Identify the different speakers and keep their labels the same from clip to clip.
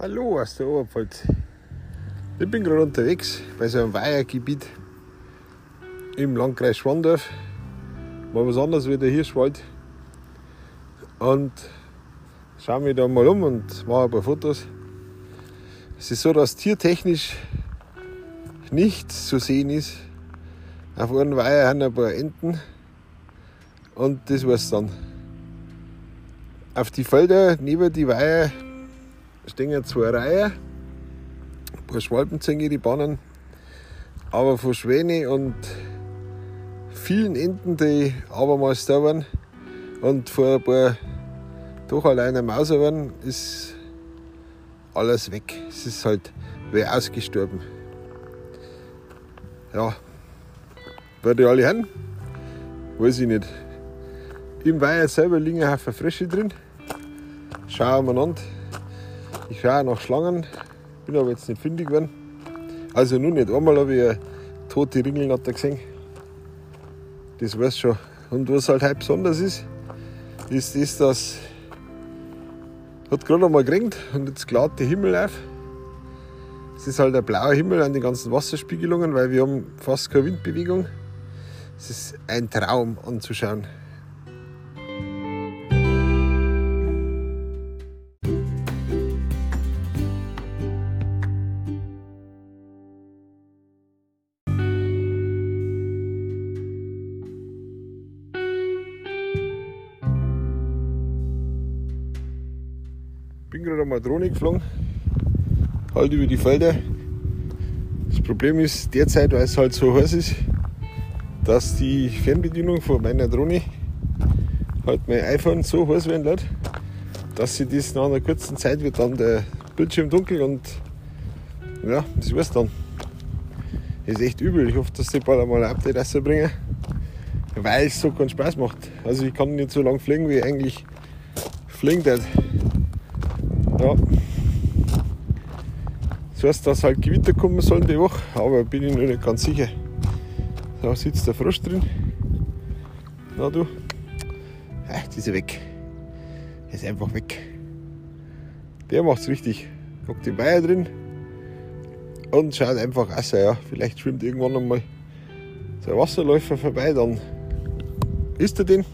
Speaker 1: Hallo aus der Oberpfalz. Ich bin gerade unterwegs bei so einem Weihergebiet im Landkreis Schwandorf. Mal was anderes wie der Hirschwald. Und schaue mich da mal um und mache ein paar Fotos. Es ist so, dass tiertechnisch nichts zu sehen ist. Auf einem Weiher haben ein paar Enten und das war's dann. Auf die Felder neben die Weiher stehen zwei Reihen, ein paar Schwalbenzänge, die Bahnen, aber von Schwäne und vielen Enten, die abermals da waren und vor ein paar doch alleine Mauser waren, ist alles weg. Es ist halt wie ausgestorben. Ja, wer die alle haben, weiß ich nicht. Im Weiher selber liegen ein Haufen Frösche drin. Schauen wir an. Ich schaue nach Schlangen, bin aber jetzt nicht fündig geworden. Also nur nicht. Einmal habe ich eine tote Ringelnatter gesehen. Das weiß schon. Und was halt heute besonders ist, ist das, dass hat gerade einmal geregnet und jetzt klart der Himmel auf. Es ist halt ein blauer Himmel an den ganzen Wasserspiegelungen, weil wir haben fast keine Windbewegung. Es ist ein Traum anzuschauen. Gerade einmal Drohne geflogen, halt über die Felder. Das Problem ist derzeit, weil es halt so heiß ist, dass die Fernbedienung von meiner Drohne halt mein iPhone so heiß werden lässt, dass sie das nach einer kurzen Zeit wird dann der Bildschirm dunkel und ja, das war's dann. Ist echt übel. Ich hoffe, dass die bald einmal ein Update rausbringen, weil es so keinen Spaß macht. Also ich kann nicht so lange fliegen, wie ich eigentlich fliegen darf. Ja. Das heißt, dass halt Gewitter kommen sollen die Woche, aber bin ich noch nicht ganz sicher. Da sitzt der Frosch drin. Na du. Ach, die ist weg. Er ist einfach weg. Der macht's richtig. Guckt die Weiher drin und schaut einfach aus. Ja, vielleicht schwimmt irgendwann einmal so ein Wasserläufer vorbei, dann isst er den.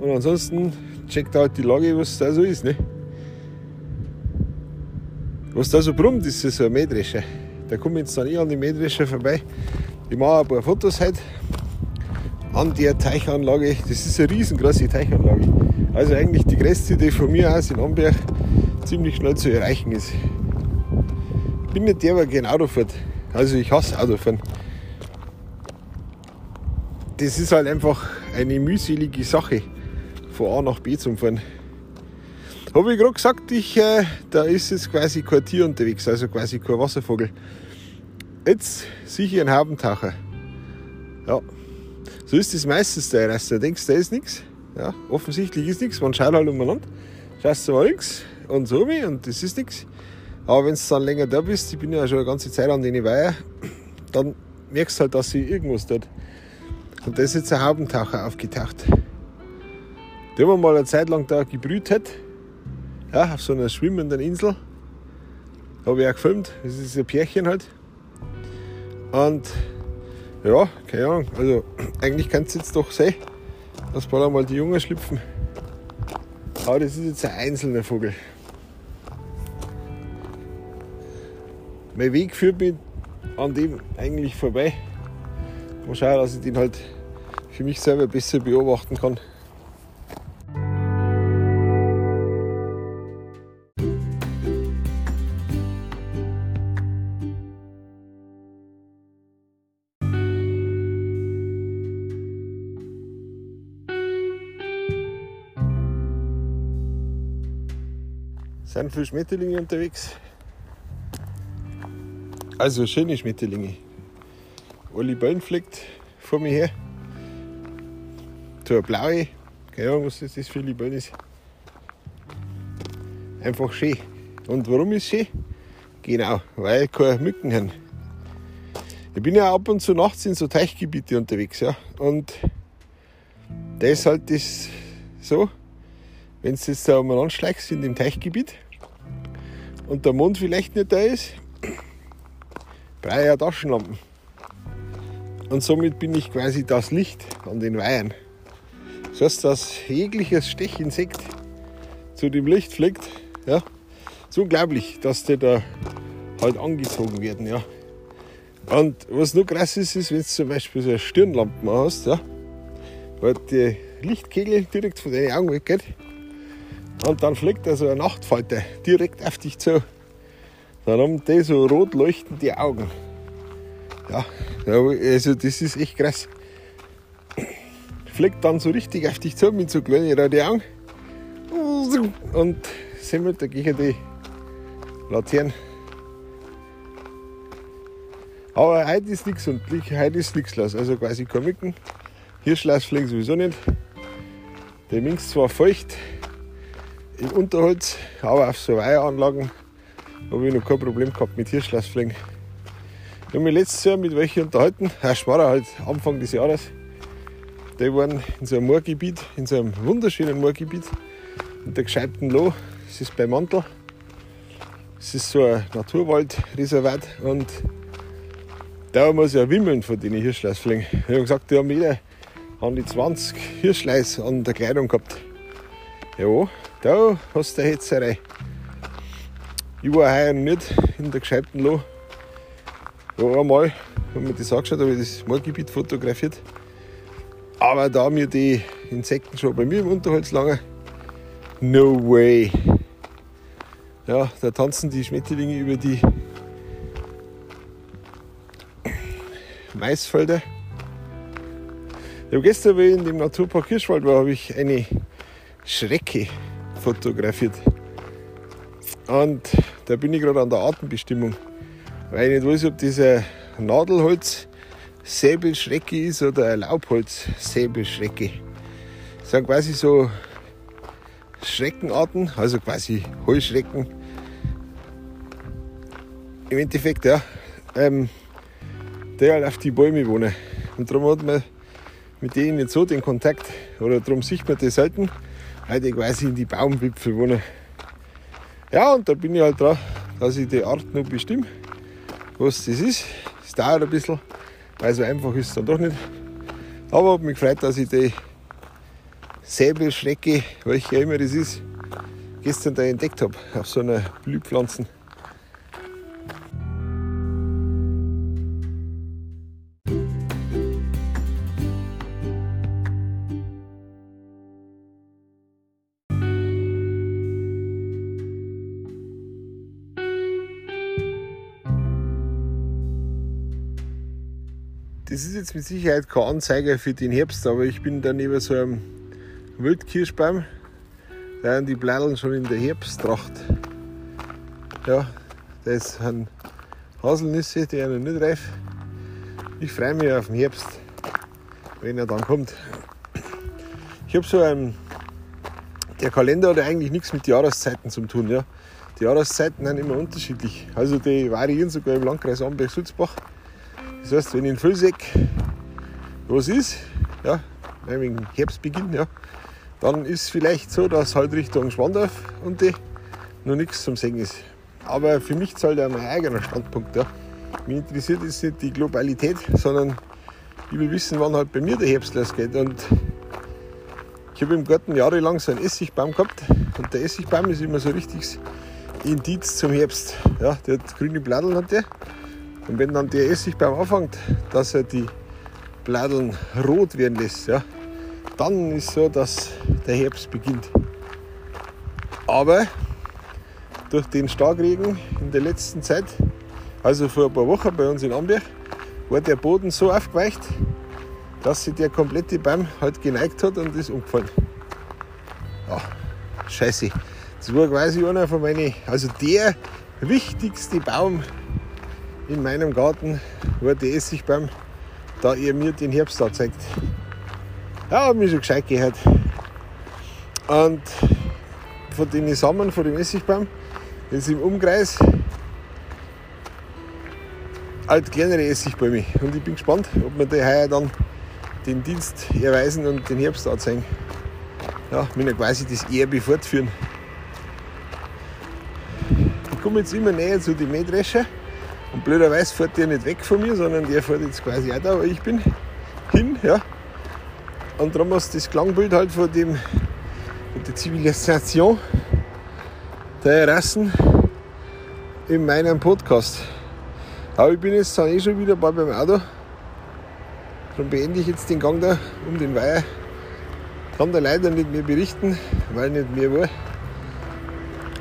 Speaker 1: Und ansonsten checkt halt die Lage, was da so ist. Ne? Was da so brummt, ist so ein Mähdrescher. Da komme ich jetzt dann eh an die Mähdrescher vorbei. Ich mache ein paar Fotos heute an der Teichanlage. Das ist eine riesengroße Teichanlage. Also eigentlich die größte, die von mir aus in Amberg ziemlich schnell zu erreichen ist. Ich bin nicht der, der gerne Auto fährt. Also ich hasse Autofahren. Das ist halt einfach eine mühselige Sache, von A nach B zu fahren. Habe ich gerade gesagt, ich, äh, da ist jetzt quasi kein Tier unterwegs, also quasi kein Wasservogel. Jetzt sicher ein Haubentaucher. Ja, so ist das meistens der Rest. Du denkst, da ist nichts. Ja, offensichtlich ist nichts. Man schaut halt umeinander, schaust du mal links und so wie und das ist nichts. Aber wenn du dann länger da bist, ich bin ja schon eine ganze Zeit an den Weiher, dann merkst du halt, dass sie irgendwas tut. Und da ist jetzt ein Haubentaucher aufgetaucht. Der wir mal eine Zeit lang da gebrüht hat ja, auf so einer schwimmenden Insel. Habe ich auch gefilmt. Das ist ein Pärchen halt. Und ja, keine Ahnung. Also eigentlich kannst du jetzt doch sehen, dass bald einmal die Jungen schlüpfen. Aber das ist jetzt ein einzelner Vogel. Mein Weg führt mich an dem eigentlich vorbei. Mal schauen, dass ich den halt für mich selber besser beobachten kann. Sind viele Schmetterlinge unterwegs. Also schöne Schmetterlinge. Alle Böllen fliegt vor mir her. So eine blaue, keine Ahnung, was das für Libellen ist. Einfach schön. Und warum ist schön? Genau, weil keine Mücken haben. Ich bin ja ab und zu nachts in so Teichgebiete unterwegs, ja. Und da ist halt das so, wenn du jetzt da umeinander schleichst in dem Teichgebiet und der Mond vielleicht nicht da ist, brauche ich ja Taschenlampen. Und somit bin ich quasi das Licht an den Weihern. Das heißt, dass jegliches Stechinsekt zu dem Licht fliegt, ja, ist unglaublich, dass die da halt angezogen werden, ja. Und was noch krass ist, ist, wenn du zum Beispiel so eine Stirnlampe hast, ja, weil die Lichtkegel direkt von deinen Augen weggeht und dann fliegt da so eine Nachtfalter direkt auf dich zu. Dann haben die so rot leuchtende Augen. Ja, also das ist echt krass. Fliegt dann so richtig auf dich zu mit so kleinen roten Augen. Und semmelt dagegen die Laternen. Aber heute ist nichts und heute ist nichts los. Also quasi kein Mücken. Hirschlaus fliegen sowieso nicht. Der Minx zwar feucht im Unterholz, aber auf so Weiheranlagen habe ich noch kein Problem gehabt mit Hirschlausfliegen. Ich habe mich letztes Jahr mit welchen unterhalten, Herr Schmarrer halt Anfang des Jahres. Die waren in so einem Moorgebiet, in so einem wunderschönen Moorgebiet, in der gescheibten Loh. Das ist bei Mantel. Es ist so ein Naturwaldreservat und da muss ja wimmeln von den Hirschleisfliegen. Ich habe gesagt, die haben jeder an die 20 Hirschleis an der Kleidung gehabt. Ja, da hast du eine Hetzerei. Ich war heuer nicht in der gescheibten Loh. Ja, einmal haben wir das angeschaut, habe ich das Moorgebiet fotografiert. Aber da mir die Insekten schon bei mir im Unterholz lange, no way. Ja, da tanzen die Schmetterlinge über die Maisfelder. Habe gestern, wie ich in dem Naturpark Hirschwald war, habe ich eine Schrecke fotografiert. Und da bin ich gerade an der Artenbestimmung, weil ich nicht weiß, ob das ein Nadelholz Säbelschrecke ist oder ein Laubholz-Säbelschrecke. Das sind quasi so Schreckenarten, also quasi Heuschrecken. Im Endeffekt, ja, ähm, die halt auf die Bäume wohnen. Und darum hat man mit denen nicht so den Kontakt, oder darum sieht man die selten, die quasi in die Baumwipfel wohnen. Ja, und da bin ich halt dran, dass ich die Art noch bestimme, was das ist. Es dauert ein bisschen, weil so einfach ist es dann doch nicht. Aber habe mich gefreut, dass ich die Säbelschrecke, welche immer das ist, gestern da entdeckt habe, auf so einer Blühpflanzen. Das ist jetzt mit Sicherheit kein Anzeiger für den Herbst, aber ich bin da neben so einem Wildkirschbaum. Da sind die Bladeln schon in der Herbsttracht. Ja, das sind Haselnüsse, die sind noch nicht reif. Ich freue mich auf den Herbst, wenn er dann kommt. Ich habe so einen, der Kalender hat eigentlich nichts mit Jahreszeiten zu tun. Ja. Die Jahreszeiten sind immer unterschiedlich. Also die variieren sogar im Landkreis Amberg-Sulzbach. Das heißt, wenn in Füllseck was ist, ja, wegen Herbstbeginn, ja, dann ist es vielleicht so, dass halt Richtung Schwandorf und die noch nichts zum Singen ist. Aber für mich zahlt ja mein eigener Standpunkt. Ja. Mich interessiert jetzt nicht die Globalität, sondern ich will wissen, wann halt bei mir der Herbst losgeht. Und ich habe im Garten jahrelang so einen Essigbaum gehabt und der Essigbaum ist immer so richtig Indiz zum Herbst. Ja, der hat grüne Bladeln hat der und wenn dann der Essigbaum anfängt, dass er die Bladeln rot werden lässt, ja, dann ist so, dass der Herbst beginnt. Aber durch den Starkregen in der letzten Zeit, also vor ein paar Wochen bei uns in Amberg, war der Boden so aufgeweicht, dass sich der komplette Baum halt geneigt hat und ist umgefallen. Ja, scheiße. Das war quasi einer von meinen, also der wichtigste Baum in meinem Garten war der Essigbaum, da er mir den Herbst zeigt. Ja, habe mich schon gescheit gehört. Und von den Samen von dem Essigbaum jetzt im Umkreis halt kleinere Essigbäume. Und ich bin gespannt, ob wir die heuer dann den Dienst erweisen und den Herbst anzeigen. Ja, mir quasi das Erbe fortführen. komme jetzt immer näher zu den Mähdrescher. Und blöderweise fährt der nicht weg von mir, sondern der fährt jetzt quasi auch da, wo ich bin, hin. Ja. Und darum hast du das Klangbild halt von, dem, von der Zivilisation der Rassen in meinem Podcast. Aber ich bin jetzt dann eh schon wieder bald beim Auto. Dann beende ich jetzt den Gang da um den Weiher. Kann da leider nicht mehr berichten, weil nicht mehr war.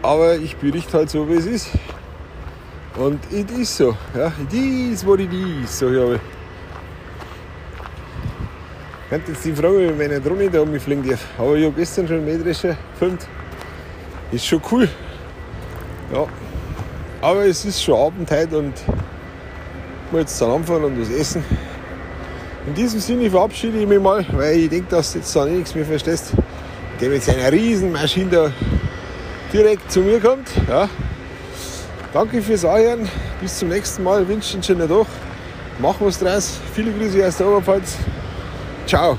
Speaker 1: Aber ich berichte halt so, wie es ist. Und it is so. Ja, it is what it is, so habe ich. Ich könnte jetzt die Frage, wie meine Drohne da umfliegen darf. Aber ich habe gestern schon Mähdrescher gefilmt. Ist schon cool. Ja. Aber es ist schon Abend heute und ich muss jetzt dann anfangen und was essen. In diesem Sinne verabschiede ich mich mal, weil ich denke, dass du jetzt da nichts mehr verstehst. Der mit seiner Riesenmaschine da direkt zu mir kommt. Ja. Danke fürs Anhören. Bis zum nächsten Mal. Wünsche einen schönen Tag. Mach was draus. Viele Grüße aus der Oberpfalz. Ciao.